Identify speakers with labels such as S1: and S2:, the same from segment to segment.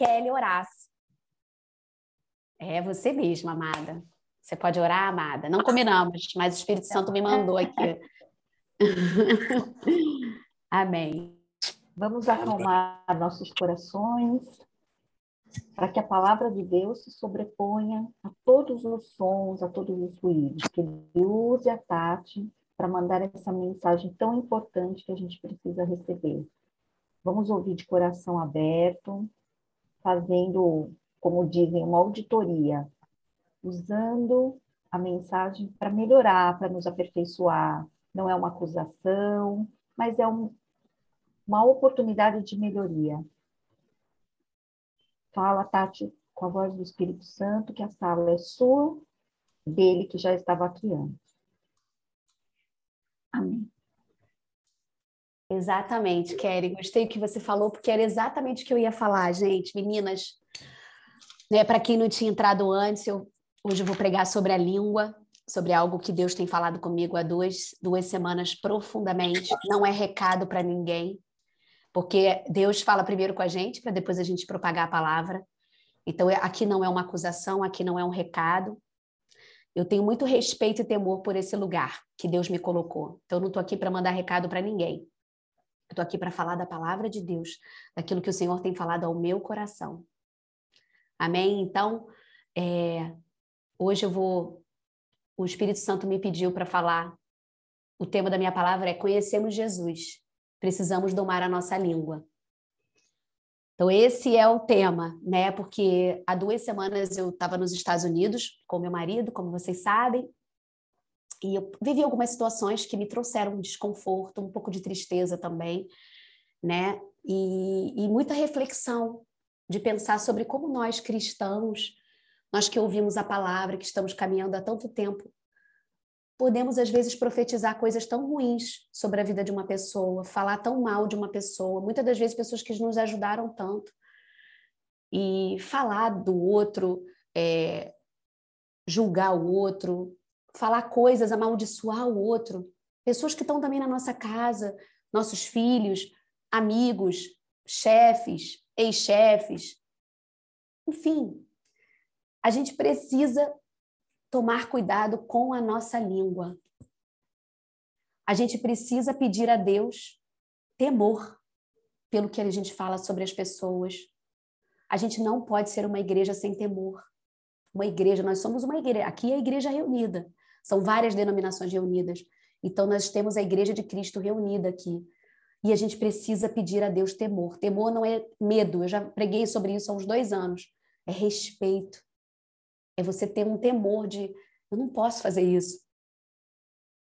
S1: Kelly orasse. É você mesma, amada. Você pode orar, amada. Não combinamos, mas o Espírito Santo me mandou aqui. Amém.
S2: Vamos acalmar nossos corações para que a palavra de Deus se sobreponha a todos os sons, a todos os ruídos. Que Ele use a Tati para mandar essa mensagem tão importante que a gente precisa receber. Vamos ouvir de coração aberto, fazendo, como dizem, uma auditoria, usando a mensagem para melhorar, para nos aperfeiçoar. Não é uma acusação, mas é um, uma oportunidade de melhoria. Fala, Tati, com a voz do Espírito Santo, que a sala é sua, dele que já estava aqui antes. Amém.
S1: Exatamente, Kelly. Gostei que você falou, porque era exatamente o que eu ia falar, gente. Meninas, né, para quem não tinha entrado antes, eu, hoje eu vou pregar sobre a língua, sobre algo que Deus tem falado comigo há duas, duas semanas profundamente. Não é recado para ninguém, porque Deus fala primeiro com a gente, para depois a gente propagar a palavra. Então, é, aqui não é uma acusação, aqui não é um recado. Eu tenho muito respeito e temor por esse lugar que Deus me colocou. Então, eu não estou aqui para mandar recado para ninguém. Eu estou aqui para falar da palavra de Deus, daquilo que o Senhor tem falado ao meu coração. Amém? Então, é, hoje eu vou. O Espírito Santo me pediu para falar. O tema da minha palavra é Conhecemos Jesus precisamos domar a nossa língua. Então, esse é o tema, né? Porque há duas semanas eu estava nos Estados Unidos com meu marido, como vocês sabem, e eu vivi algumas situações que me trouxeram desconforto, um pouco de tristeza também, né? E, e muita reflexão de pensar sobre como nós cristãos, nós que ouvimos a palavra, que estamos caminhando há tanto tempo podemos às vezes profetizar coisas tão ruins sobre a vida de uma pessoa, falar tão mal de uma pessoa, muitas das vezes pessoas que nos ajudaram tanto. E falar do outro, é, julgar o outro, falar coisas, amaldiçoar o outro. Pessoas que estão também na nossa casa, nossos filhos, amigos, chefes, ex-chefes. Enfim, a gente precisa tomar cuidado com a nossa língua. A gente precisa pedir a Deus temor pelo que a gente fala sobre as pessoas. A gente não pode ser uma igreja sem temor. Uma igreja, nós somos uma igreja. Aqui é a igreja reunida. São várias denominações reunidas. Então, nós temos a igreja de Cristo reunida aqui. E a gente precisa pedir a Deus temor. Temor não é medo. Eu já preguei sobre isso há uns dois anos. É respeito. É você ter um temor de eu não posso fazer isso.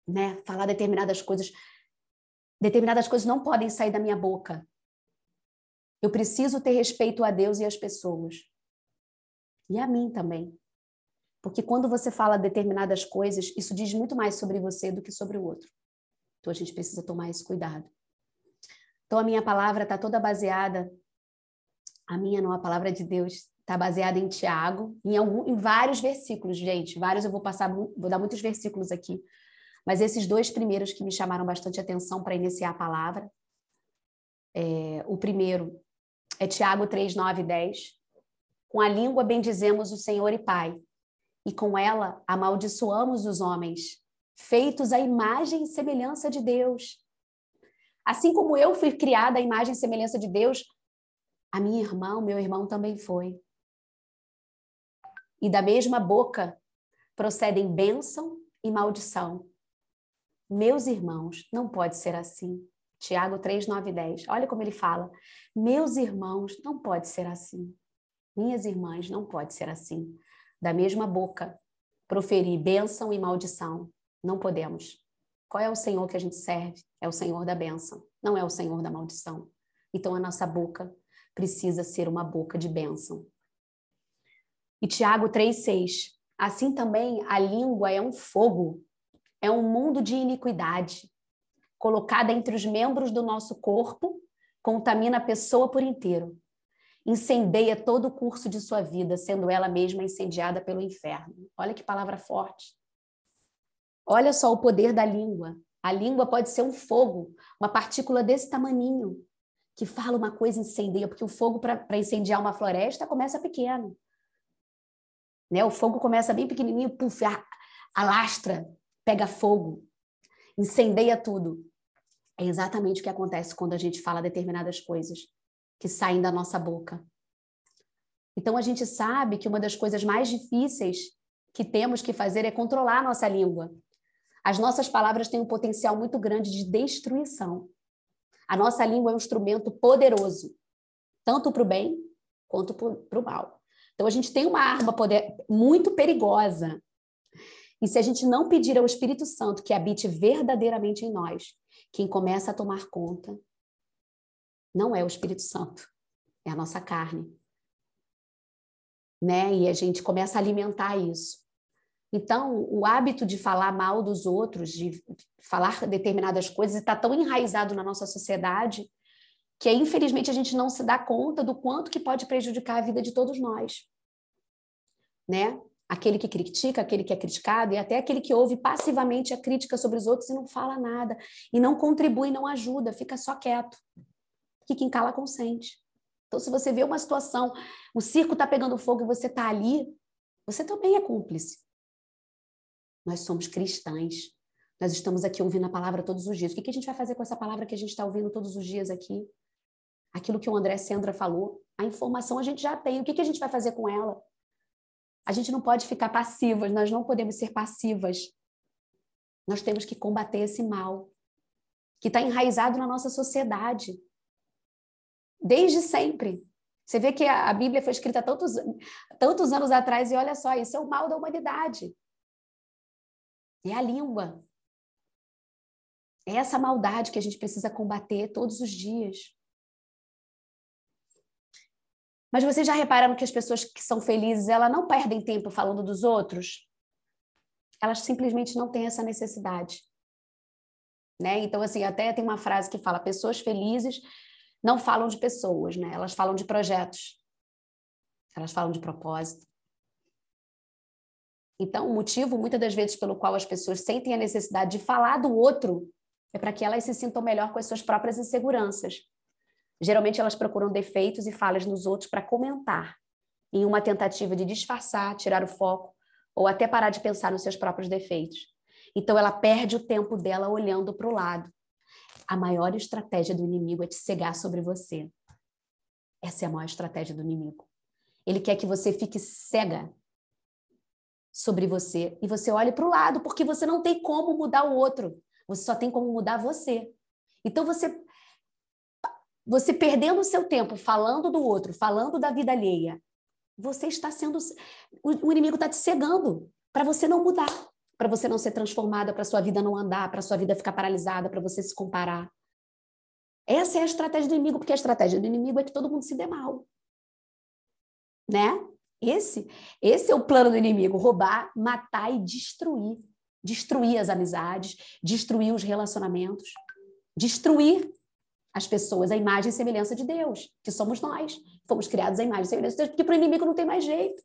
S1: Né? Falar determinadas coisas. Determinadas coisas não podem sair da minha boca. Eu preciso ter respeito a Deus e às pessoas. E a mim também. Porque quando você fala determinadas coisas, isso diz muito mais sobre você do que sobre o outro. Então a gente precisa tomar esse cuidado. Então a minha palavra está toda baseada, a minha não, a palavra de Deus Está baseada em Tiago, em, algum, em vários versículos, gente. Vários, eu vou passar, vou dar muitos versículos aqui. Mas esses dois primeiros que me chamaram bastante atenção para iniciar a palavra. É, o primeiro é Tiago 3, 9 e 10. Com a língua bendizemos o Senhor e Pai, e com ela amaldiçoamos os homens, feitos à imagem e semelhança de Deus. Assim como eu fui criada à imagem e semelhança de Deus, a minha irmã, o meu irmão também foi e da mesma boca procedem bênção e maldição. Meus irmãos, não pode ser assim. Tiago 3, 9 e 10. Olha como ele fala. Meus irmãos, não pode ser assim. Minhas irmãs, não pode ser assim. Da mesma boca proferir bênção e maldição. Não podemos. Qual é o Senhor que a gente serve? É o Senhor da bênção, não é o Senhor da maldição. Então a nossa boca precisa ser uma boca de bênção, e Tiago 3,6. Assim também a língua é um fogo, é um mundo de iniquidade, colocada entre os membros do nosso corpo, contamina a pessoa por inteiro. Incendeia todo o curso de sua vida, sendo ela mesma incendiada pelo inferno. Olha que palavra forte. Olha só o poder da língua. A língua pode ser um fogo, uma partícula desse tamaninho, que fala uma coisa incendeia, porque o fogo para incendiar uma floresta começa pequeno. Né? O fogo começa bem pequenininho, puf, alastra, pega fogo, incendeia tudo. É exatamente o que acontece quando a gente fala determinadas coisas que saem da nossa boca. Então a gente sabe que uma das coisas mais difíceis que temos que fazer é controlar a nossa língua. As nossas palavras têm um potencial muito grande de destruição. A nossa língua é um instrumento poderoso, tanto para o bem quanto para o mal. Então, a gente tem uma arma poder, muito perigosa. E se a gente não pedir ao Espírito Santo que habite verdadeiramente em nós, quem começa a tomar conta não é o Espírito Santo, é a nossa carne. Né? E a gente começa a alimentar isso. Então, o hábito de falar mal dos outros, de falar determinadas coisas, está tão enraizado na nossa sociedade que, infelizmente, a gente não se dá conta do quanto que pode prejudicar a vida de todos nós. Né? Aquele que critica, aquele que é criticado, e até aquele que ouve passivamente a crítica sobre os outros e não fala nada, e não contribui, não ajuda, fica só quieto. Que quem cala consente. Então, se você vê uma situação, o circo está pegando fogo e você está ali, você também é cúmplice. Nós somos cristãs. Nós estamos aqui ouvindo a palavra todos os dias. O que a gente vai fazer com essa palavra que a gente está ouvindo todos os dias aqui? Aquilo que o André Sendra falou, a informação a gente já tem. O que a gente vai fazer com ela? A gente não pode ficar passivas, nós não podemos ser passivas. Nós temos que combater esse mal que está enraizado na nossa sociedade. Desde sempre. Você vê que a Bíblia foi escrita tantos, tantos anos atrás e olha só, isso é o mal da humanidade. É a língua. É essa maldade que a gente precisa combater todos os dias. Mas vocês já repararam que as pessoas que são felizes, elas não perdem tempo falando dos outros? Elas simplesmente não têm essa necessidade. Né? Então, assim, até tem uma frase que fala: pessoas felizes não falam de pessoas, né? Elas falam de projetos. Elas falam de propósito. Então, o motivo, muitas das vezes, pelo qual as pessoas sentem a necessidade de falar do outro é para que elas se sintam melhor com as suas próprias inseguranças. Geralmente, elas procuram defeitos e falhas nos outros para comentar, em uma tentativa de disfarçar, tirar o foco ou até parar de pensar nos seus próprios defeitos. Então, ela perde o tempo dela olhando para o lado. A maior estratégia do inimigo é te cegar sobre você. Essa é a maior estratégia do inimigo. Ele quer que você fique cega sobre você e você olhe para o lado, porque você não tem como mudar o outro. Você só tem como mudar você. Então você você perdendo o seu tempo falando do outro, falando da vida alheia, você está sendo o, inimigo está te cegando para você não mudar, para você não ser transformada, para sua vida não andar, para sua vida ficar paralisada, para você se comparar. Essa é a estratégia do inimigo, porque a estratégia do inimigo é que todo mundo se dê mal. Né? Esse, esse é o plano do inimigo: roubar, matar e destruir. Destruir as amizades, destruir os relacionamentos, destruir as pessoas, a imagem e semelhança de Deus, que somos nós. Fomos criados à imagem e semelhança de Deus, porque para o inimigo não tem mais jeito.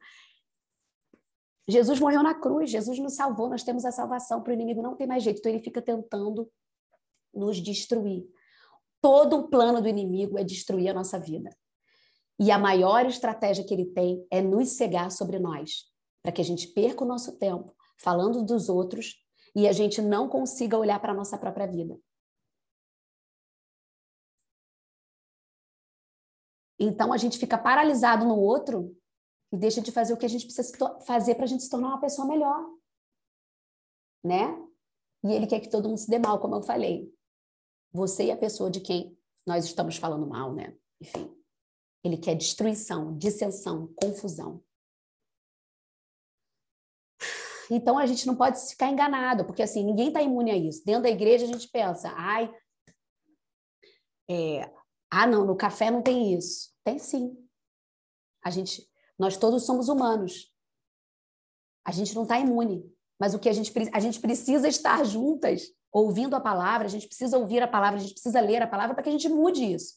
S1: Jesus morreu na cruz, Jesus nos salvou, nós temos a salvação, para o inimigo não tem mais jeito, então ele fica tentando nos destruir. Todo o plano do inimigo é destruir a nossa vida. E a maior estratégia que ele tem é nos cegar sobre nós, para que a gente perca o nosso tempo falando dos outros e a gente não consiga olhar para a nossa própria vida. Então a gente fica paralisado no outro e deixa de fazer o que a gente precisa fazer para a gente se tornar uma pessoa melhor. Né? E ele quer que todo mundo se dê mal, como eu falei. Você e a pessoa de quem nós estamos falando mal, né? Enfim. Ele quer destruição, dissensão, confusão. Então a gente não pode ficar enganado, porque assim, ninguém está imune a isso. Dentro da igreja a gente pensa, ai, é, ah, não, no café não tem isso. Tem sim. A gente, nós todos somos humanos. A gente não está imune. Mas o que a gente, a gente precisa estar juntas, ouvindo a palavra, a gente precisa ouvir a palavra, a gente precisa ler a palavra para que a gente mude isso.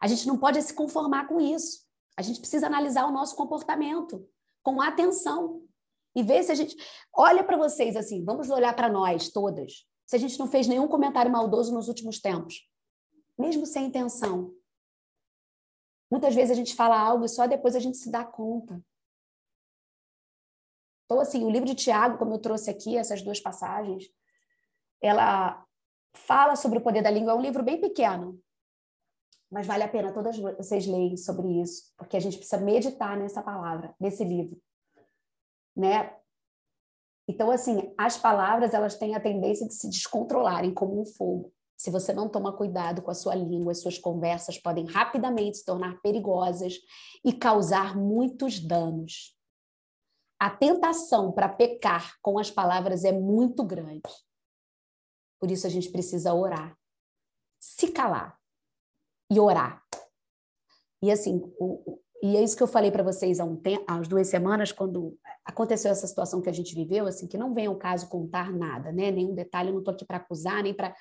S1: A gente não pode se conformar com isso. A gente precisa analisar o nosso comportamento com atenção e ver se a gente olha para vocês assim, vamos olhar para nós todas. Se a gente não fez nenhum comentário maldoso nos últimos tempos, mesmo sem intenção, Muitas vezes a gente fala algo e só depois a gente se dá conta. Então, assim, o livro de Tiago, como eu trouxe aqui, essas duas passagens, ela fala sobre o poder da língua. É um livro bem pequeno, mas vale a pena todas vocês lerem sobre isso, porque a gente precisa meditar nessa palavra, nesse livro, né? Então, assim, as palavras, elas têm a tendência de se descontrolarem como um fogo. Se você não toma cuidado com a sua língua, as suas conversas podem rapidamente se tornar perigosas e causar muitos danos. A tentação para pecar com as palavras é muito grande. Por isso a gente precisa orar, se calar e orar. E assim, o, e é isso que eu falei para vocês há, um tempo, há duas semanas, quando aconteceu essa situação que a gente viveu, assim, que não vem ao caso contar nada, né? Nenhum detalhe, eu não estou aqui para acusar, nem para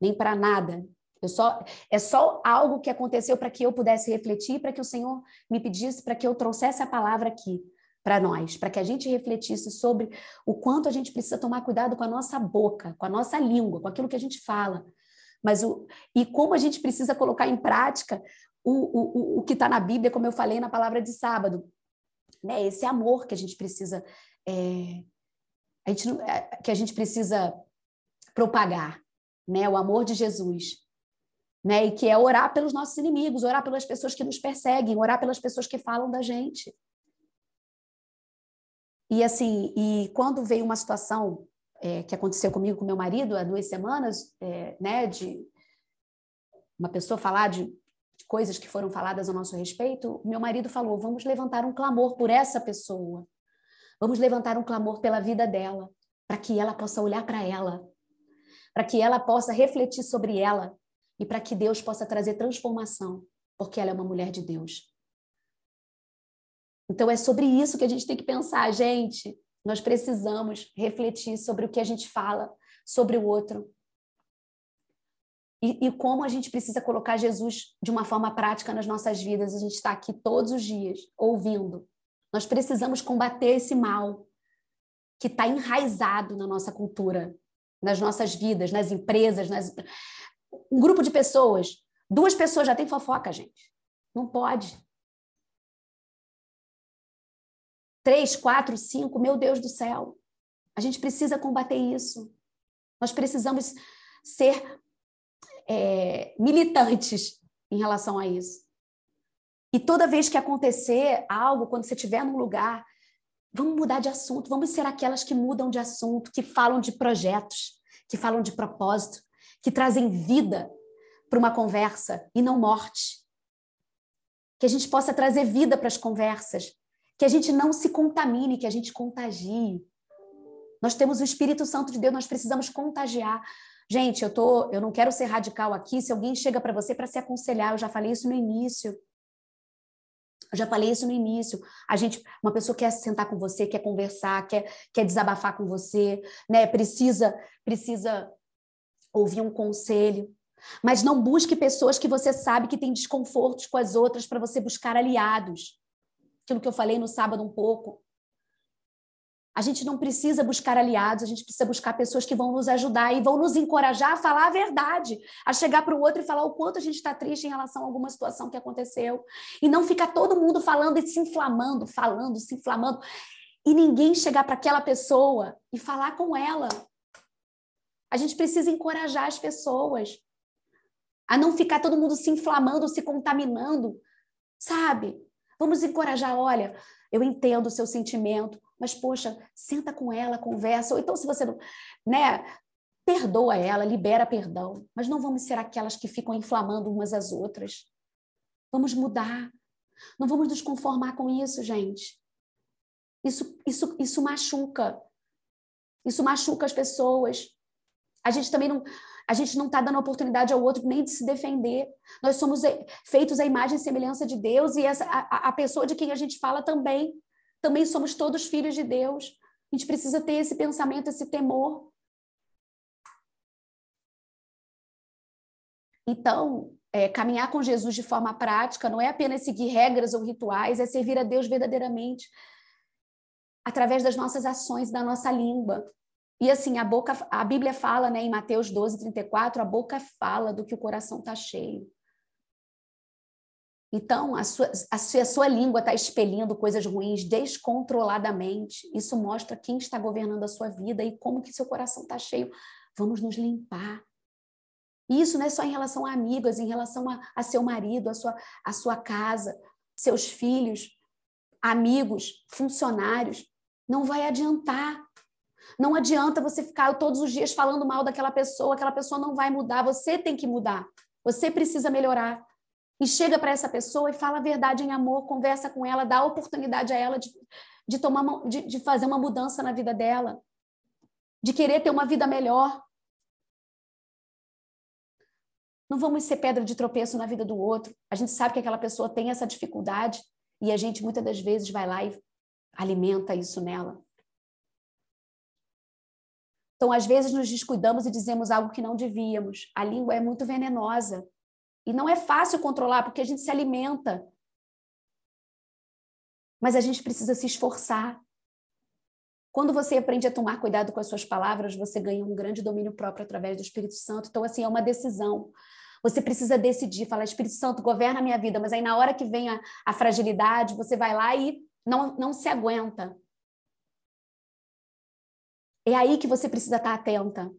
S1: nem para nada. Eu só é só algo que aconteceu para que eu pudesse refletir, para que o Senhor me pedisse para que eu trouxesse a palavra aqui para nós, para que a gente refletisse sobre o quanto a gente precisa tomar cuidado com a nossa boca, com a nossa língua, com aquilo que a gente fala. Mas o, e como a gente precisa colocar em prática o, o, o que está na Bíblia, como eu falei na palavra de sábado. Né? Esse amor que a gente precisa. É, a gente, é, que a gente precisa propagar, né? O amor de Jesus, né? E que é orar pelos nossos inimigos, orar pelas pessoas que nos perseguem, orar pelas pessoas que falam da gente. E assim, e quando veio uma situação é, que aconteceu comigo com meu marido há duas semanas, é, né, de uma pessoa falar de, coisas que foram faladas a nosso respeito, meu marido falou: vamos levantar um clamor por essa pessoa, vamos levantar um clamor pela vida dela, para que ela possa olhar para ela, para que ela possa refletir sobre ela e para que Deus possa trazer transformação, porque ela é uma mulher de Deus. Então é sobre isso que a gente tem que pensar, gente. Nós precisamos refletir sobre o que a gente fala sobre o outro. E, e, como a gente precisa colocar Jesus de uma forma prática nas nossas vidas. A gente está aqui todos os dias ouvindo. Nós precisamos combater esse mal que está enraizado na nossa cultura, nas nossas vidas, nas empresas. Nas... Um grupo de pessoas, duas pessoas já tem fofoca, gente. Não pode. três, quatro, cinco, meu Deus do céu. A gente precisa combater isso. Nós precisamos ser é, militantes em relação a isso. E toda vez que acontecer algo, quando você estiver num lugar, vamos mudar de assunto, vamos ser aquelas que mudam de assunto, que falam de projetos, que falam de propósito, que trazem vida para uma conversa e não morte. Que a gente possa trazer vida para as conversas, que a gente não se contamine, que a gente contagie. Nós temos o Espírito Santo de Deus, nós precisamos contagiar. Gente, eu tô, eu não quero ser radical aqui. Se alguém chega para você para se aconselhar, eu já falei isso no início. Eu já falei isso no início. A gente, uma pessoa quer sentar com você, quer conversar, quer, quer desabafar com você, né? Precisa, precisa ouvir um conselho. Mas não busque pessoas que você sabe que têm desconfortos com as outras para você buscar aliados aquilo que eu falei no sábado um pouco. A gente não precisa buscar aliados, a gente precisa buscar pessoas que vão nos ajudar e vão nos encorajar a falar a verdade, a chegar para o outro e falar o quanto a gente está triste em relação a alguma situação que aconteceu. E não ficar todo mundo falando e se inflamando, falando, se inflamando, e ninguém chegar para aquela pessoa e falar com ela. A gente precisa encorajar as pessoas a não ficar todo mundo se inflamando, se contaminando, sabe? Vamos encorajar, olha, eu entendo o seu sentimento, mas poxa, senta com ela, conversa, ou então se você não, né, perdoa ela, libera perdão, mas não vamos ser aquelas que ficam inflamando umas às outras. Vamos mudar. Não vamos nos conformar com isso, gente. Isso, isso, isso machuca. Isso machuca as pessoas. A gente também não, a gente não está dando oportunidade ao outro nem de se defender. Nós somos feitos à imagem e semelhança de Deus e essa, a, a pessoa de quem a gente fala também. Também somos todos filhos de Deus. A gente precisa ter esse pensamento, esse temor. Então, é, caminhar com Jesus de forma prática não é apenas seguir regras ou rituais, é servir a Deus verdadeiramente através das nossas ações, da nossa língua. E assim, a boca, a Bíblia fala, né, em Mateus 12, 34, a boca fala do que o coração está cheio. Então, a sua, a, se a sua língua está expelindo coisas ruins descontroladamente, isso mostra quem está governando a sua vida e como que seu coração está cheio. Vamos nos limpar. Isso não é só em relação a amigas, em relação a, a seu marido, a sua, a sua casa, seus filhos, amigos, funcionários. Não vai adiantar. Não adianta você ficar todos os dias falando mal daquela pessoa, aquela pessoa não vai mudar, você tem que mudar. Você precisa melhorar. E chega para essa pessoa e fala a verdade em amor, conversa com ela, dá oportunidade a ela de, de, tomar, de, de fazer uma mudança na vida dela, de querer ter uma vida melhor. Não vamos ser pedra de tropeço na vida do outro. A gente sabe que aquela pessoa tem essa dificuldade e a gente muitas das vezes vai lá e alimenta isso nela. Então, às vezes, nos descuidamos e dizemos algo que não devíamos. A língua é muito venenosa. E não é fácil controlar, porque a gente se alimenta. Mas a gente precisa se esforçar. Quando você aprende a tomar cuidado com as suas palavras, você ganha um grande domínio próprio através do Espírito Santo. Então, assim, é uma decisão. Você precisa decidir, falar, Espírito Santo, governa a minha vida, mas aí na hora que vem a, a fragilidade, você vai lá e não, não se aguenta. É aí que você precisa estar atenta.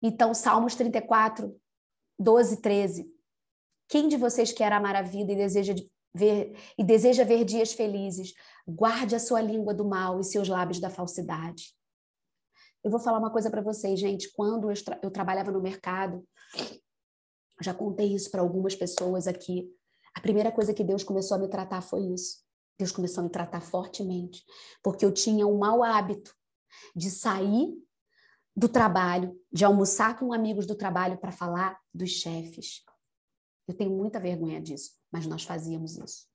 S1: Então, Salmos 34, 12, 13. Quem de vocês quer amar a vida e deseja ver e deseja ver dias felizes, guarde a sua língua do mal e seus lábios da falsidade. Eu vou falar uma coisa para vocês, gente. Quando eu, tra eu trabalhava no mercado, já contei isso para algumas pessoas aqui. A primeira coisa que Deus começou a me tratar foi isso. Deus começou a me tratar fortemente, porque eu tinha um mau hábito de sair do trabalho, de almoçar com amigos do trabalho para falar dos chefes. Eu tenho muita vergonha disso, mas nós fazíamos isso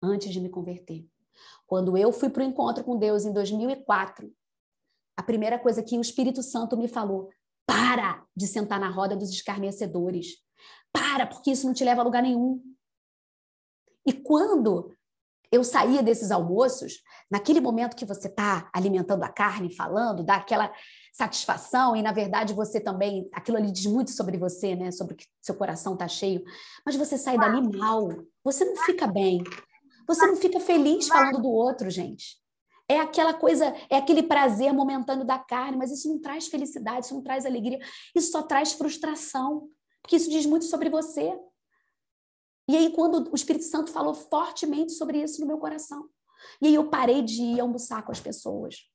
S1: antes de me converter. Quando eu fui para o encontro com Deus em 2004, a primeira coisa que o Espírito Santo me falou: para de sentar na roda dos escarnecedores. Para, porque isso não te leva a lugar nenhum. E quando eu saía desses almoços, naquele momento que você está alimentando a carne, falando, dá aquela satisfação, e na verdade você também, aquilo ali diz muito sobre você, né? Sobre que seu coração está cheio, mas você sai dali mal, você não fica bem, você não fica feliz falando do outro, gente. É aquela coisa, é aquele prazer momentâneo da carne, mas isso não traz felicidade, isso não traz alegria, isso só traz frustração, porque isso diz muito sobre você. E aí, quando o Espírito Santo falou fortemente sobre isso no meu coração, e aí eu parei de ir almoçar com as pessoas.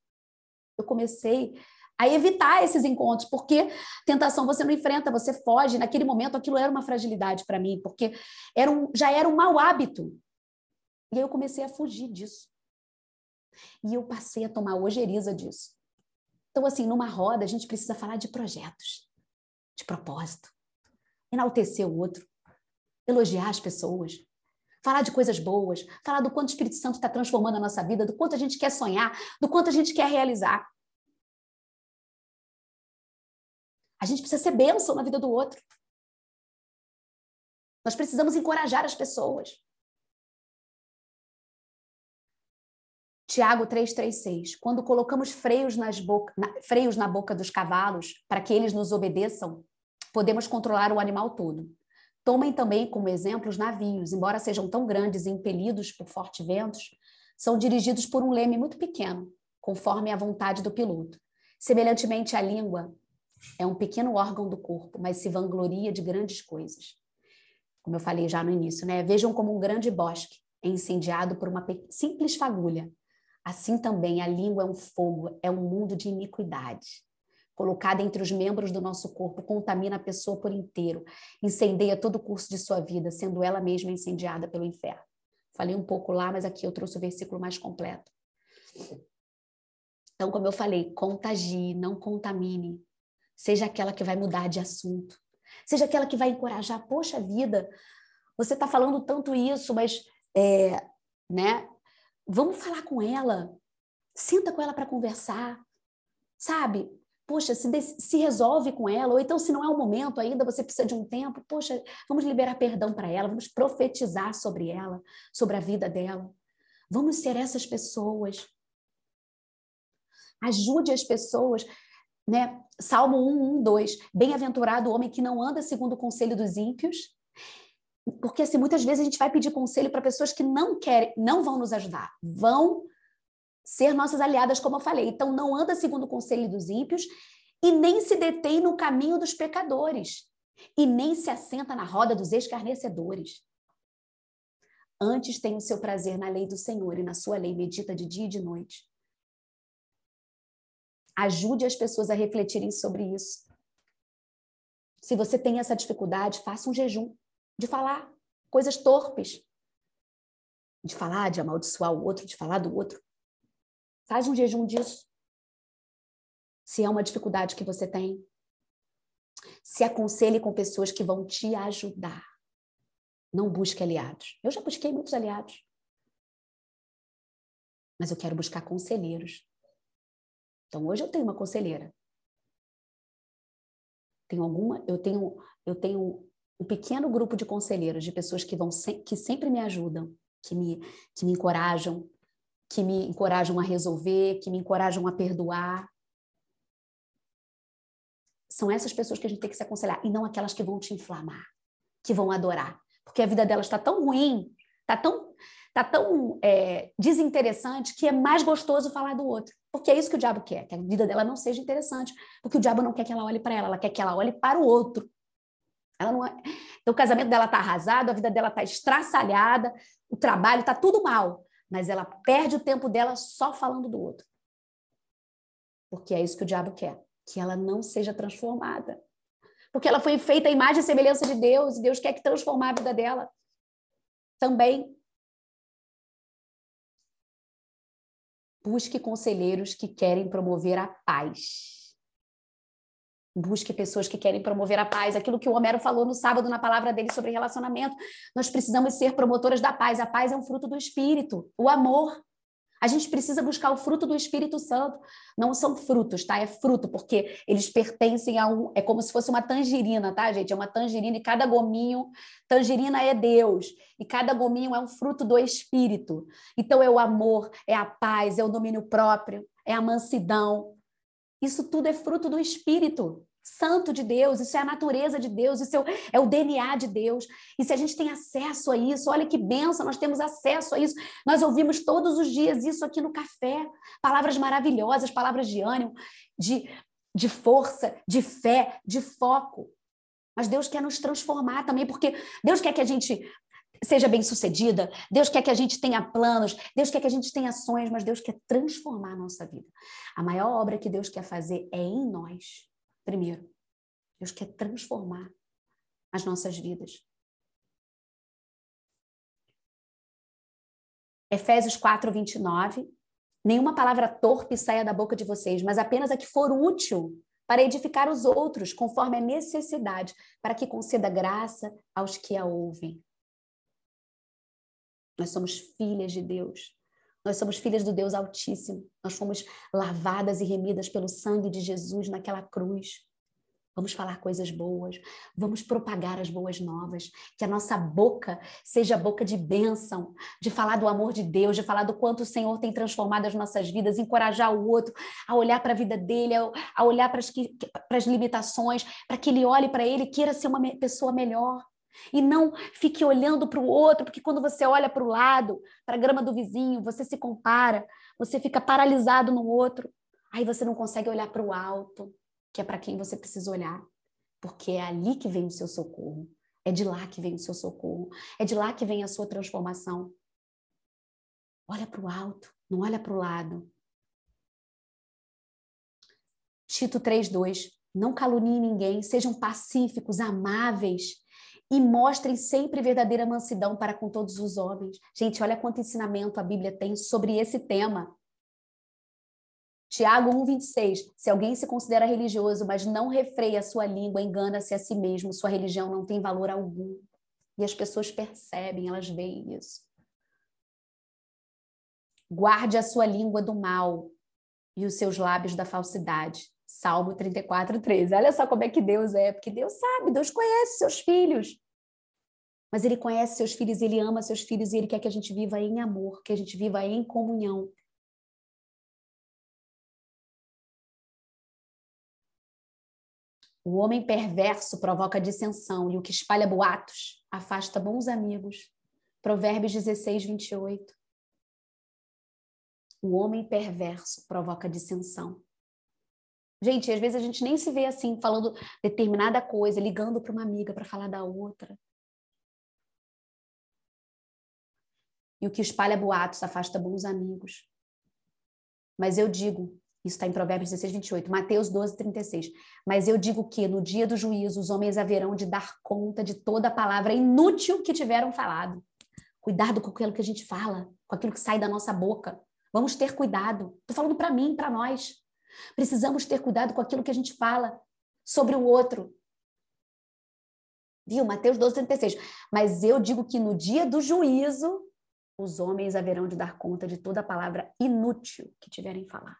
S1: Eu comecei a evitar esses encontros, porque tentação você não enfrenta, você foge. Naquele momento, aquilo era uma fragilidade para mim, porque era um, já era um mau hábito. E aí eu comecei a fugir disso. E eu passei a tomar ojeriza disso. Então, assim, numa roda, a gente precisa falar de projetos, de propósito, enaltecer o outro, elogiar as pessoas, falar de coisas boas, falar do quanto o Espírito Santo está transformando a nossa vida, do quanto a gente quer sonhar, do quanto a gente quer realizar. A gente precisa ser bênção na vida do outro. Nós precisamos encorajar as pessoas. Tiago 3,36. Quando colocamos freios, boca, na, freios na boca dos cavalos para que eles nos obedeçam, podemos controlar o animal todo. Tomem também como exemplo os navios, embora sejam tão grandes e impelidos por fortes ventos, são dirigidos por um leme muito pequeno, conforme a vontade do piloto. Semelhantemente, a língua é um pequeno órgão do corpo, mas se vangloria de grandes coisas. Como eu falei já no início, né? Vejam como um grande bosque é incendiado por uma simples fagulha Assim também a língua é um fogo, é um mundo de iniquidade. Colocada entre os membros do nosso corpo, contamina a pessoa por inteiro, incendeia todo o curso de sua vida, sendo ela mesma incendiada pelo inferno. Falei um pouco lá, mas aqui eu trouxe o versículo mais completo. Então, como eu falei, contagie, não contamine. Seja aquela que vai mudar de assunto. Seja aquela que vai encorajar. Poxa vida, você está falando tanto isso, mas é, né? Vamos falar com ela. Senta com ela para conversar. Sabe? Poxa, se, se resolve com ela, ou então, se não é o momento ainda, você precisa de um tempo, poxa, vamos liberar perdão para ela, vamos profetizar sobre ela, sobre a vida dela. Vamos ser essas pessoas. Ajude as pessoas, né? Salmo 1, 1, 2. Bem-aventurado o homem que não anda segundo o conselho dos ímpios, Porque assim, muitas vezes a gente vai pedir conselho para pessoas que não querem, não vão nos ajudar, vão ser nossas aliadas, como eu falei. Então não anda segundo o conselho dos ímpios e nem se detém no caminho dos pecadores e nem se assenta na roda dos escarnecedores. Antes tem o seu prazer na lei do Senhor e na sua lei medita de dia e de noite. Ajude as pessoas a refletirem sobre isso. Se você tem essa dificuldade, faça um jejum de falar coisas torpes, de falar, de amaldiçoar o outro, de falar do outro. Faz um jejum disso. Se é uma dificuldade que você tem, se aconselhe com pessoas que vão te ajudar. Não busque aliados. Eu já busquei muitos aliados. Mas eu quero buscar conselheiros. Então hoje eu tenho uma conselheira. Tenho alguma, eu tenho eu tenho um pequeno grupo de conselheiros, de pessoas que vão que sempre me ajudam, que me que me encorajam, que me encorajam a resolver, que me encorajam a perdoar. São essas pessoas que a gente tem que se aconselhar e não aquelas que vão te inflamar, que vão adorar, porque a vida delas está tão ruim, está tão tá tão é, desinteressante que é mais gostoso falar do outro. Porque é isso que o diabo quer, que a vida dela não seja interessante. Porque o diabo não quer que ela olhe para ela, ela quer que ela olhe para o outro. Ela não é... Então, o casamento dela está arrasado, a vida dela está estraçalhada, o trabalho está tudo mal. Mas ela perde o tempo dela só falando do outro. Porque é isso que o diabo quer, que ela não seja transformada. Porque ela foi feita à imagem e semelhança de Deus, e Deus quer que transformar a vida dela também. Busque conselheiros que querem promover a paz. Busque pessoas que querem promover a paz. Aquilo que o Homero falou no sábado na palavra dele sobre relacionamento. Nós precisamos ser promotoras da paz. A paz é um fruto do espírito, o amor. A gente precisa buscar o fruto do Espírito Santo. Não são frutos, tá? É fruto, porque eles pertencem a um. É como se fosse uma tangerina, tá, gente? É uma tangerina e cada gominho. Tangerina é Deus. E cada gominho é um fruto do Espírito. Então é o amor, é a paz, é o domínio próprio, é a mansidão. Isso tudo é fruto do Espírito santo de Deus, isso é a natureza de Deus, isso é o, é DNA de Deus. E se a gente tem acesso a isso, olha que benção, nós temos acesso a isso. Nós ouvimos todos os dias isso aqui no café. Palavras maravilhosas, palavras de ânimo, de, de força, de fé, de foco. Mas Deus quer nos transformar também, porque Deus quer que a gente seja bem-sucedida, Deus quer que a gente tenha planos, Deus quer que a gente tenha sonhos, mas Deus quer transformar a nossa vida. A maior obra que Deus quer fazer é em nós primeiro. Deus quer transformar as nossas vidas. Efésios 4, 29. Nenhuma palavra torpe saia da boca de vocês, mas apenas a que for útil para edificar os outros, conforme a necessidade, para que conceda graça aos que a ouvem. Nós somos filhas de Deus. Nós somos filhas do Deus Altíssimo. Nós fomos lavadas e remidas pelo sangue de Jesus naquela cruz. Vamos falar coisas boas, vamos propagar as boas novas, que a nossa boca seja boca de bênção, de falar do amor de Deus, de falar do quanto o Senhor tem transformado as nossas vidas, encorajar o outro a olhar para a vida dele, a olhar para as, limitações, para que ele olhe para ele e queira ser uma pessoa melhor. E não fique olhando para o outro, porque quando você olha para o lado, para a grama do vizinho, você se compara, você fica paralisado no outro. Aí você não consegue olhar para o alto, que é para quem você precisa olhar, porque é ali que vem o seu socorro. É de lá que vem o seu socorro. É de lá que vem a sua transformação. Olha para o alto, não olha para o lado. Tito 3:2 Não caluniem ninguém, sejam pacíficos, amáveis, e mostrem sempre verdadeira mansidão para com todos os homens. Gente, olha quanto ensinamento a Bíblia tem sobre esse tema. Tiago 1,26. Se alguém se considera religioso, mas não refreia a sua língua, engana-se a si mesmo, sua religião não tem valor algum. E as pessoas percebem, elas veem isso. Guarde a sua língua do mal e os seus lábios da falsidade. Salmo 34, 13. Olha só como é que Deus é, porque Deus sabe, Deus conhece seus filhos. Mas Ele conhece seus filhos, Ele ama seus filhos e Ele quer que a gente viva em amor, que a gente viva em comunhão. O homem perverso provoca dissensão e o que espalha boatos afasta bons amigos. Provérbios 16, 28. O homem perverso provoca dissensão. Gente, às vezes a gente nem se vê assim, falando determinada coisa, ligando para uma amiga para falar da outra. E o que espalha boatos afasta bons amigos. Mas eu digo, isso está em Provérbios 16, 28, Mateus 12, 36. Mas eu digo que no dia do juízo os homens haverão de dar conta de toda a palavra inútil que tiveram falado. Cuidado com aquilo que a gente fala, com aquilo que sai da nossa boca. Vamos ter cuidado. Estou falando para mim, para nós. Precisamos ter cuidado com aquilo que a gente fala sobre o outro. Viu? Mateus 12, 36. Mas eu digo que no dia do juízo os homens haverão de dar conta de toda a palavra inútil que tiverem falado.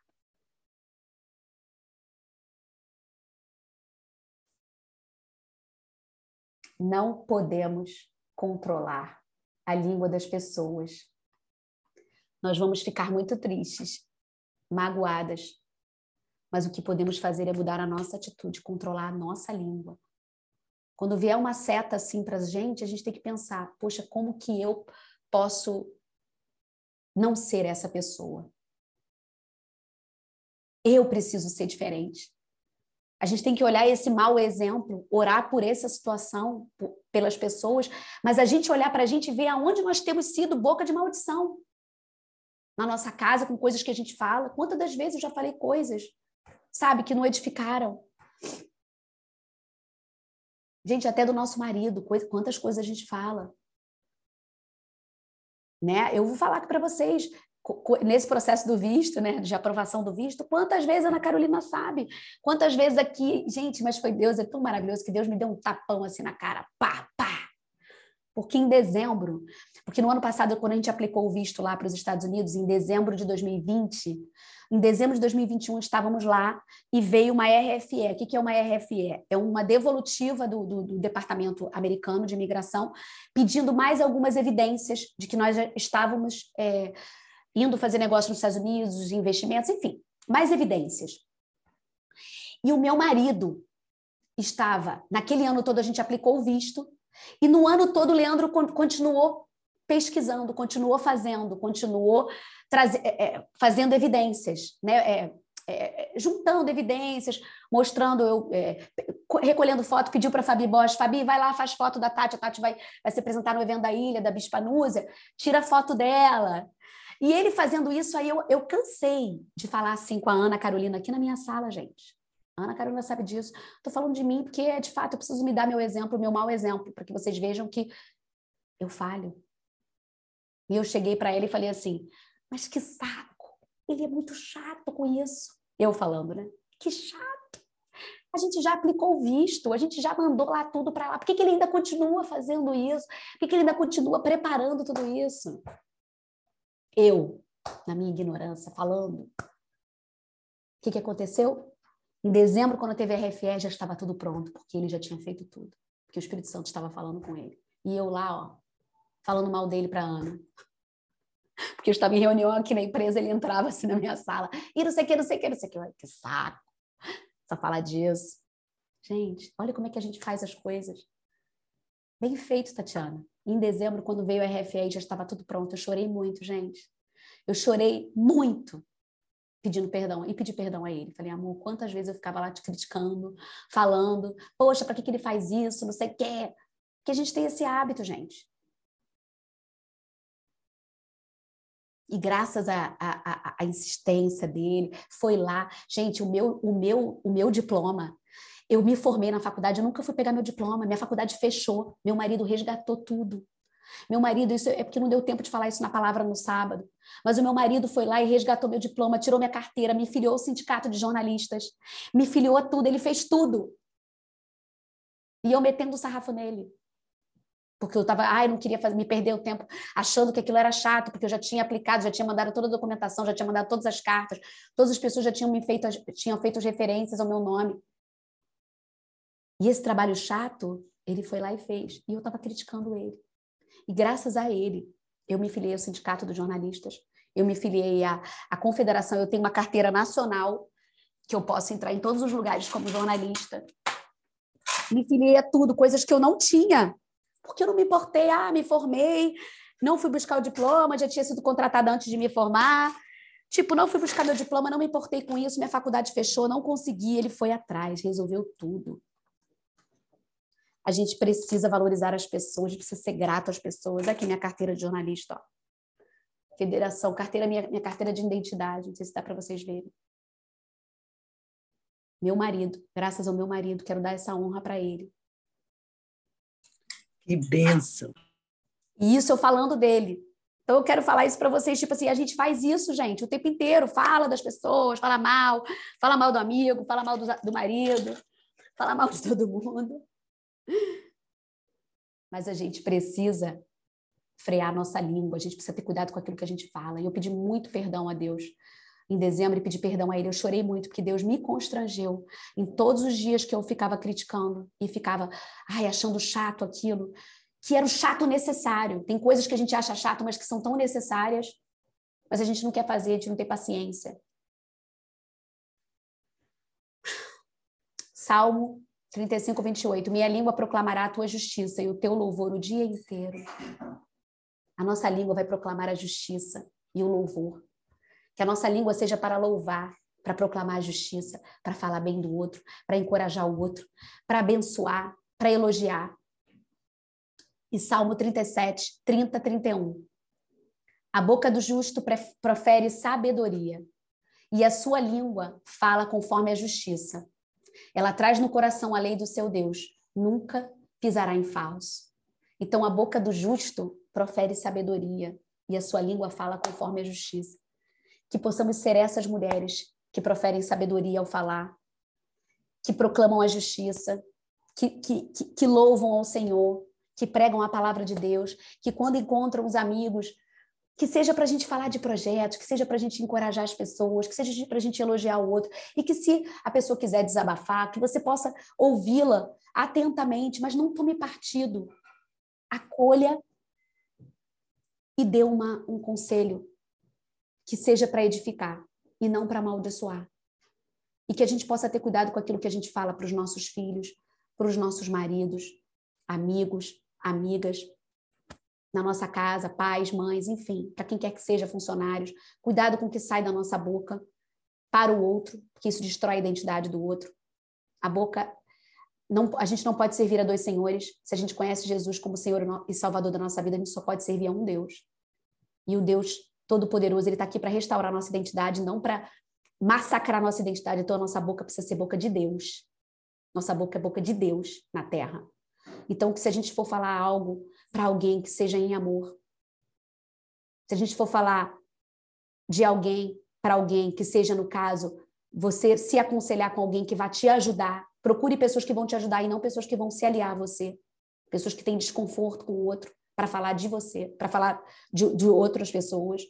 S1: Não podemos controlar a língua das pessoas. Nós vamos ficar muito tristes, magoadas, mas o que podemos fazer é mudar a nossa atitude, controlar a nossa língua. Quando vier uma seta assim para a gente, a gente tem que pensar: poxa, como que eu posso não ser essa pessoa. Eu preciso ser diferente. A gente tem que olhar esse mau exemplo, orar por essa situação, por, pelas pessoas, mas a gente olhar para a gente e ver aonde nós temos sido boca de maldição. Na nossa casa, com coisas que a gente fala. Quantas das vezes eu já falei coisas, sabe, que não edificaram? Gente, até do nosso marido, quantas coisas a gente fala né? Eu vou falar aqui para vocês, nesse processo do visto, né, de aprovação do visto, quantas vezes a Ana Carolina sabe, quantas vezes aqui, gente, mas foi Deus, é tão maravilhoso que Deus me deu um tapão assim na cara, pá, pá. Porque em dezembro, porque no ano passado, quando a gente aplicou o visto lá para os Estados Unidos, em dezembro de 2020, em dezembro de 2021, estávamos lá e veio uma RFE. O que é uma RFE? É uma devolutiva do, do, do Departamento Americano de Imigração, pedindo mais algumas evidências de que nós estávamos é, indo fazer negócio nos Estados Unidos, investimentos, enfim, mais evidências. E o meu marido estava, naquele ano todo a gente aplicou o visto, e no ano todo o Leandro continuou pesquisando, continuou fazendo, continuou é, é, fazendo evidências, né? É, é, juntando evidências, mostrando, eu, é, recolhendo foto, pediu para Fabi Bosch, Fabi, vai lá, faz foto da Tati, a Tati vai, vai se apresentar no evento da ilha, da Bispa Núzia, tira foto dela. E ele fazendo isso, aí eu, eu cansei de falar assim com a Ana Carolina aqui na minha sala, gente. A Ana Carolina sabe disso. Estou falando de mim porque, de fato, eu preciso me dar meu exemplo, meu mau exemplo, para que vocês vejam que eu falho. E eu cheguei para ele e falei assim: mas que saco! Ele é muito chato com isso. Eu falando, né? Que chato! A gente já aplicou o visto, a gente já mandou lá tudo para lá. Por que, que ele ainda continua fazendo isso? Por que, que ele ainda continua preparando tudo isso? Eu, na minha ignorância, falando. O que, que aconteceu? Em dezembro, quando teve a RFE, já estava tudo pronto, porque ele já tinha feito tudo. Porque o Espírito Santo estava falando com ele. E eu lá, ó, falando mal dele para Ana porque eu estava em reunião aqui na empresa, ele entrava assim na minha sala, e não sei o que, não sei o que, não sei o que, que saco, só falar disso. Gente, olha como é que a gente faz as coisas. Bem feito, Tatiana. Em dezembro, quando veio a RFA, já estava tudo pronto. Eu chorei muito, gente. Eu chorei muito pedindo perdão e pedi perdão a ele. Falei, amor, quantas vezes eu ficava lá te criticando, falando, poxa, para que, que ele faz isso? Não sei o quê. Que a gente tem esse hábito, gente. E graças à insistência dele, foi lá. Gente, o meu, o, meu, o meu diploma, eu me formei na faculdade, eu nunca fui pegar meu diploma, minha faculdade fechou, meu marido resgatou tudo. Meu marido, isso é porque não deu tempo de falar isso na palavra no sábado, mas o meu marido foi lá e resgatou meu diploma, tirou minha carteira, me filiou ao sindicato de jornalistas, me filiou a tudo, ele fez tudo. E eu metendo o sarrafo nele porque eu estava, ai, não queria fazer, me perder o tempo achando que aquilo era chato, porque eu já tinha aplicado, já tinha mandado toda a documentação, já tinha mandado todas as cartas, todas as pessoas já tinham me feito, tinham feito as referências ao meu nome. E esse trabalho chato, ele foi lá e fez, e eu estava criticando ele. E graças a ele, eu me filiei ao Sindicato dos Jornalistas, eu me filiei à, à Confederação, eu tenho uma carteira nacional que eu posso entrar em todos os lugares como jornalista. Me filiei a tudo, coisas que eu não tinha Porque eu não me importei, ah, me formei, não fui buscar o diploma, já tinha sido contratada antes de me formar. Tipo, não fui buscar meu diploma, não me importei com isso, minha faculdade fechou, não consegui, ele foi atrás, resolveu tudo. A gente precisa valorizar as pessoas, a gente precisa ser grato às pessoas. Aqui minha carteira de jornalista, ó. Federação, carteira minha, minha carteira de identidade, não sei se dá para vocês verem. Meu marido, graças ao meu marido, quero dar essa honra para ele.
S3: Que benção.
S1: E isso eu falando dele. Então eu quero falar isso para vocês, tipo assim, a gente faz isso, gente, o tempo inteiro, fala das pessoas, fala mal, fala mal do amigo, fala mal do, do marido, fala mal de todo mundo. Mas a gente precisa frear nossa língua, a gente precisa ter cuidado com aquilo que a gente fala. E eu pedi muito perdão a Deus em dezembro e pedi perdão a ele. Eu chorei muito porque Deus me constrangeu em todos os dias que eu ficava criticando e ficava, ai, achando chato aquilo, que era o chato necessário. Tem coisas que a gente acha chato, mas que são tão necessárias, mas a gente não quer fazer, a gente não tem paciência. Salmo 35, 28. Minha língua proclamará a tua justiça e o teu louvor o dia inteiro. A nossa língua vai proclamar a justiça e o louvor. Que a nossa língua seja para louvar, para proclamar a justiça, para falar bem do outro, para encorajar o outro, para abençoar, para elogiar. E Salmo 37, 30, 31. A boca do justo profere sabedoria, e a sua língua fala conforme a justiça. Ela traz no coração a lei do seu Deus, nunca pisará em falso. Então a boca do justo profere sabedoria, e a sua língua fala conforme a justiça que possamos ser essas mulheres que proferem sabedoria ao falar, que proclamam a justiça, que, que, que, louvam ao Senhor, que pregam a palavra de Deus, que quando encontram os amigos, que seja para a gente falar de projetos, que seja para a gente encorajar as pessoas, que seja para a gente elogiar o outro, e que se a pessoa quiser desabafar, que você possa ouvi-la atentamente, mas não tome partido. Acolha e dê uma, um conselho que seja para edificar e não para amaldiçoar. E que a gente possa ter cuidado com aquilo que a gente fala para os nossos filhos, para os nossos maridos, amigos, amigas, na nossa casa, pais, mães, enfim, para quem quer que seja, funcionários. Cuidado com o que sai da nossa boca para o outro, porque isso destrói a identidade do outro. A boca não, a gente não pode servir a dois senhores. Se a gente conhece Jesus como Senhor e Salvador da nossa vida, a gente só pode servir a um Deus. E o Deus Todo-Poderoso, ele está aqui para restaurar nossa identidade, não para massacrar nossa identidade. Então, a nossa boca precisa ser boca de Deus. Nossa boca é boca de Deus na terra. Então, se a gente for falar algo para alguém que seja em amor, se a gente for falar de alguém para alguém que seja, no caso, você se aconselhar com alguém que vai te ajudar, procure pessoas que vão te ajudar e não pessoas que vão se aliar a você. Pessoas que têm desconforto com o outro para falar de você, para falar de, de outras pessoas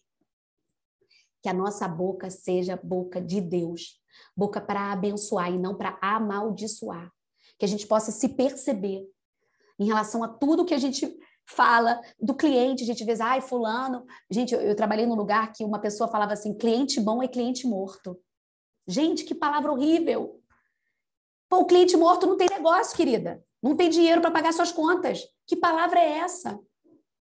S1: que a nossa boca seja boca de Deus, boca para abençoar e não para amaldiçoar. Que a gente possa se perceber em relação a tudo que a gente fala do cliente, a gente vê, ai, fulano. Gente, eu, eu trabalhei num lugar que uma pessoa falava assim: cliente bom é cliente morto. Gente, que palavra horrível. Pô, o cliente morto não tem negócio, querida. Não tem dinheiro para pagar suas contas. Que palavra é essa?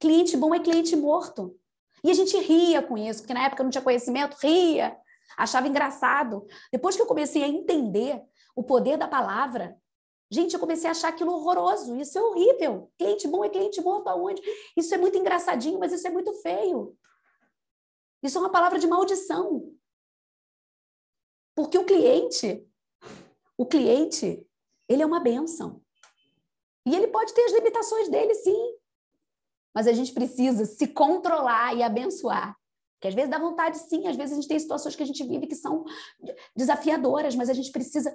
S1: Cliente bom é cliente morto. E a gente ria com isso, porque na época não tinha conhecimento, ria, achava engraçado. Depois que eu comecei a entender o poder da palavra, gente, eu comecei a achar aquilo horroroso. Isso é horrível. Cliente bom é cliente morto aonde? Isso é muito engraçadinho, mas isso é muito feio. Isso é uma palavra de maldição. Porque o cliente, o cliente, ele é uma benção. E ele pode ter as limitações dele, sim mas a gente precisa se controlar e abençoar. Que às vezes dá vontade, sim, às vezes a gente tem situações que a gente vive que são desafiadoras, mas a gente precisa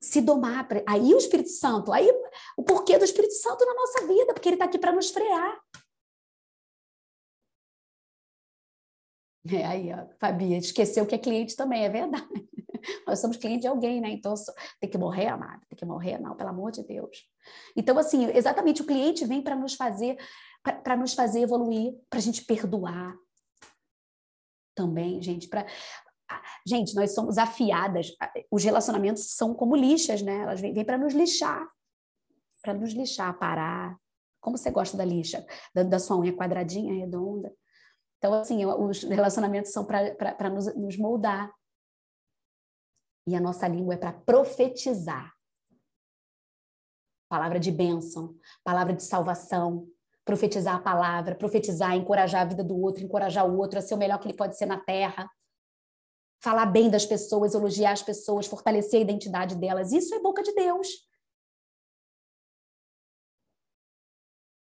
S1: se domar. Aí o Espírito Santo, aí o porquê do Espírito Santo na nossa vida, porque ele está aqui para nos frear. É, aí, ó, Fabi, esqueceu que é cliente também, é verdade. Nós somos cliente de alguém, né? Então, tem que morrer, amado, tem que morrer, não, pelo amor de Deus. Então, assim, exatamente, o cliente vem para nos fazer para nos fazer evoluir, para a gente perdoar também, gente. Pra... Gente, nós somos afiadas. Os relacionamentos são como lixas, né? Elas vêm, vêm para nos lixar, para nos lixar, parar, Como você gosta da lixa? Da, da sua unha quadradinha, redonda? Então, assim, os relacionamentos são para nos, nos moldar. E a nossa língua é para profetizar. Palavra de bênção, palavra de salvação, profetizar a palavra, profetizar, encorajar a vida do outro, encorajar o outro a ser o melhor que ele pode ser na terra. Falar bem das pessoas, elogiar as pessoas, fortalecer a identidade delas. Isso é boca de Deus.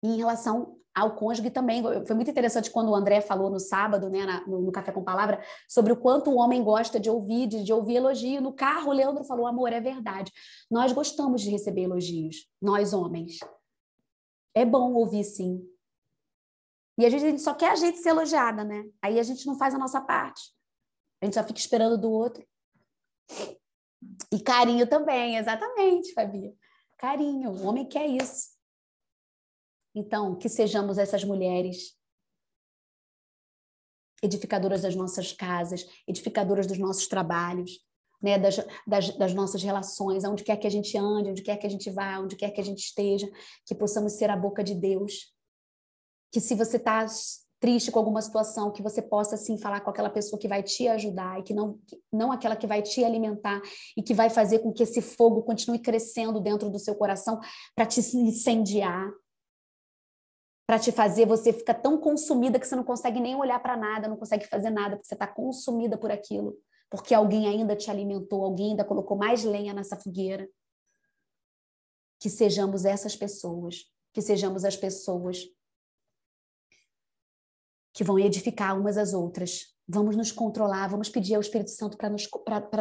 S1: E em relação ao cônjuge também. Foi muito interessante quando o André falou no sábado, né, na, no, no, Café com Palavra, sobre o quanto o homem gosta de ouvir, de, de, ouvir elogio. No carro, o Leandro falou: amor, é verdade. Nós gostamos de receber elogios, nós homens. É bom ouvir, sim. E a gente, a gente só quer a gente ser elogiada, né? Aí a gente não faz a nossa parte. A gente só fica esperando do outro. E carinho também, exatamente, Fabi. Carinho, o homem quer isso. Então, que sejamos essas mulheres edificadoras das nossas casas, edificadoras dos nossos trabalhos, né, das, das, das, nossas relações, aonde quer que a gente ande, onde quer que a gente vá, onde quer que a gente esteja, que possamos ser a boca de Deus. Que se você está triste com alguma situação, que você possa sim falar com aquela pessoa que vai te ajudar e que não, não aquela que vai te alimentar e que vai fazer com que esse fogo continue crescendo dentro do seu coração para te incendiar, para te fazer você ficar tão consumida que você não consegue nem olhar para nada, não consegue fazer nada, porque você está consumida por aquilo, porque alguém ainda te alimentou, alguém ainda colocou mais lenha nessa fogueira. Que sejamos essas pessoas, que sejamos as pessoas que vão edificar umas às outras. Vamos nos controlar, vamos pedir ao Espírito Santo para nos,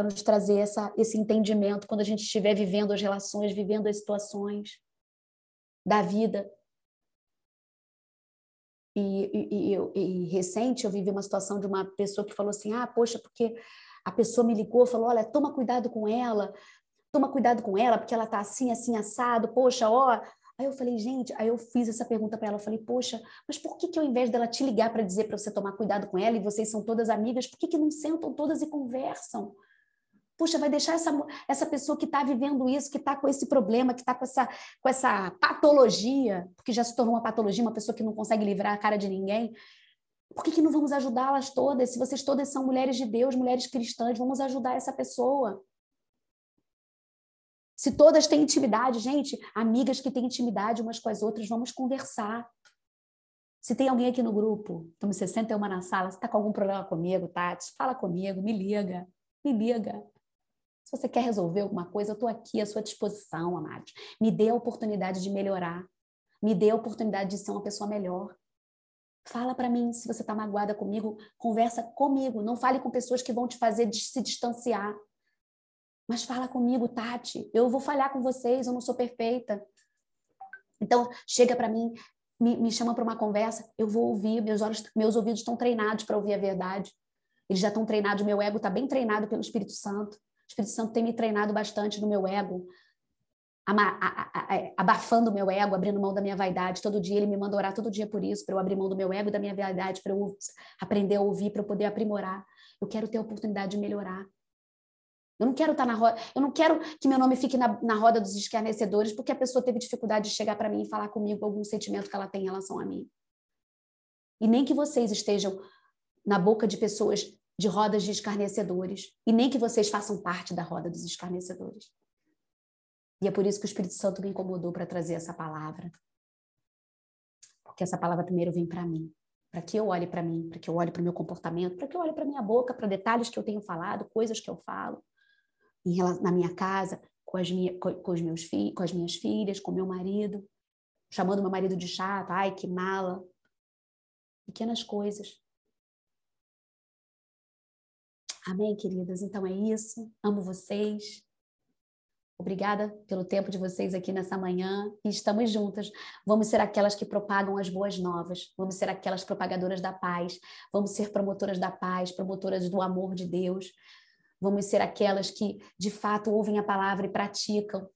S1: nos trazer essa, esse entendimento quando a gente estiver vivendo as relações, vivendo as situações da vida, e, e, e, e, recente eu vivi uma situação de uma pessoa que falou assim: ah, poxa, porque a pessoa me ligou, falou: olha, toma cuidado com ela, toma cuidado com ela, porque ela tá assim, assim, assado, poxa, ó. Aí eu falei, gente, aí eu fiz essa pergunta para ela, eu falei, poxa, mas por que que ao invés dela te ligar para dizer para você tomar cuidado com ela e vocês são todas amigas, por que que não sentam todas e conversam? Puxa, vai deixar essa, essa pessoa que está vivendo isso, que está com esse problema, que está com essa, com essa patologia, porque já se tornou uma patologia, uma pessoa que não consegue livrar a cara de ninguém. Por que, que não vamos ajudá-las todas? Se vocês todas são mulheres de Deus, mulheres cristãs, vamos ajudar essa pessoa. Se todas têm intimidade, gente, amigas que têm intimidade umas com as outras, vamos conversar. Se tem alguém aqui no grupo, estamos 61 na sala, você está com algum problema comigo, Tati, fala comigo, me liga, me liga. Se você quer resolver alguma coisa, eu estou aqui à sua disposição, amados. Me dê a oportunidade de melhorar. Me dê a oportunidade de ser uma pessoa melhor. Fala para mim se você está magoada comigo, conversa comigo. Não fale com pessoas que vão te fazer se distanciar. Mas fala comigo, Tati. Eu vou falhar com vocês, eu não sou perfeita. Então, chega para mim, me, me chama para uma conversa, eu vou ouvir. Meus, olhos, meus ouvidos estão treinados para ouvir a verdade. Eles já estão treinados, meu ego está bem treinado pelo Espírito Santo. Espírito Santo tem me treinado bastante no meu ego, abafando o meu ego, abrindo mão da minha vaidade. Todo dia ele me manda orar todo dia por isso, para eu abrir mão do meu ego e da minha vaidade, para eu aprender a ouvir, para eu poder aprimorar. Eu quero ter a oportunidade de melhorar. Eu não quero estar tá na roda, eu não quero que meu nome fique na, na roda dos escarnecedores porque a pessoa teve dificuldade de chegar para mim e falar comigo algum sentimento que ela tem em relação a mim. E nem que vocês estejam na boca de pessoas de rodas de escarnecedores, e nem que vocês façam parte da roda dos escarnecedores. E é por isso que o Espírito Santo me incomodou para trazer essa palavra. Porque essa palavra primeiro vem para mim, para que eu olhe para mim, para que eu olhe para o meu comportamento, para que eu olhe para minha boca, para detalhes que eu tenho falado, coisas que eu falo na minha casa, com as, minha, com, os meus fi, com as minhas filhas, com meu marido, chamando meu marido de chato, ai que mala. Pequenas coisas Amém, queridas? Então é isso. Amo vocês. Obrigada pelo tempo de vocês aqui nessa manhã e estamos juntas. Vamos ser aquelas que propagam as boas novas, vamos ser aquelas propagadoras da paz, vamos ser promotoras da paz, promotoras do amor de Deus, vamos ser aquelas que de fato ouvem a palavra e praticam.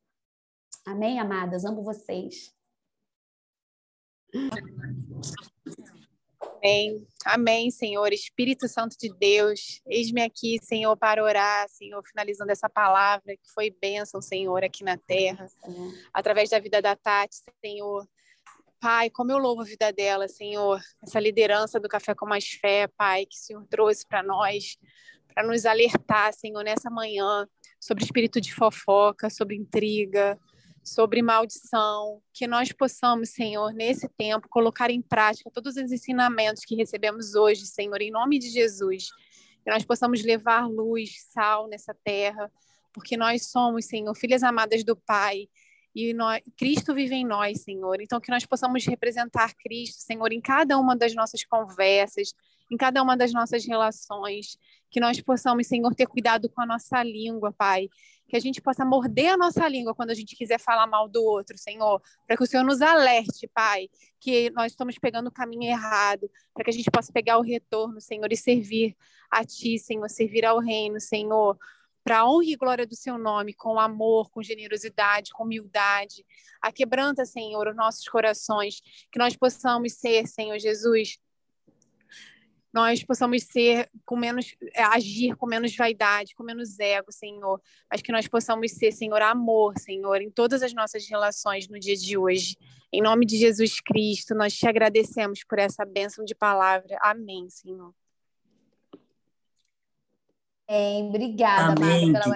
S1: Amém, amadas? Amo vocês.
S3: Amém. Amém, Senhor. Espírito Santo de Deus, eis-me aqui, Senhor, para orar, Senhor, finalizando essa palavra que foi bênção, Senhor, aqui na terra, através da vida da Tati, Senhor. Pai, como eu louvo a vida dela, Senhor, essa liderança do Café com Mais Fé, Pai, que o Senhor trouxe para nós, para nos alertar, Senhor, nessa manhã, sobre espírito de fofoca, sobre intriga, sobre maldição, que nós possamos, Senhor, nesse tempo, colocar em prática todos os ensinamentos que recebemos hoje, Senhor, em nome de Jesus. Que nós possamos levar luz, sal nessa terra, porque nós somos, Senhor, filhas amadas do Pai. E nós, Cristo vive em nós, Senhor. Então, que nós possamos representar Cristo, Senhor, em cada uma das nossas conversas, em cada uma das nossas relações. Que nós possamos, Senhor, ter cuidado com a nossa língua, Pai. Que a gente possa morder a nossa língua quando a gente quiser falar mal do outro, Senhor, para que o Senhor nos alerte, Pai, que nós estamos pegando o caminho errado, para que a gente possa pegar o retorno, Senhor, e servir a Ti, Senhor, servir ao Reino, Senhor, para a honra e glória do Seu nome, com amor, com generosidade, com humildade. A quebranta, Senhor, os nossos corações, que nós possamos ser, Senhor Jesus, nós possamos ser com menos é, agir com menos vaidade, com menos ego, Senhor, mas que nós possamos ser, Senhor, amor, Senhor, em todas as nossas relações no dia de hoje. Em nome de Jesus Cristo, nós te agradecemos por essa bênção de palavra. Amém, Senhor.
S1: Amém. Obrigada, Amém. Marta, pela oração.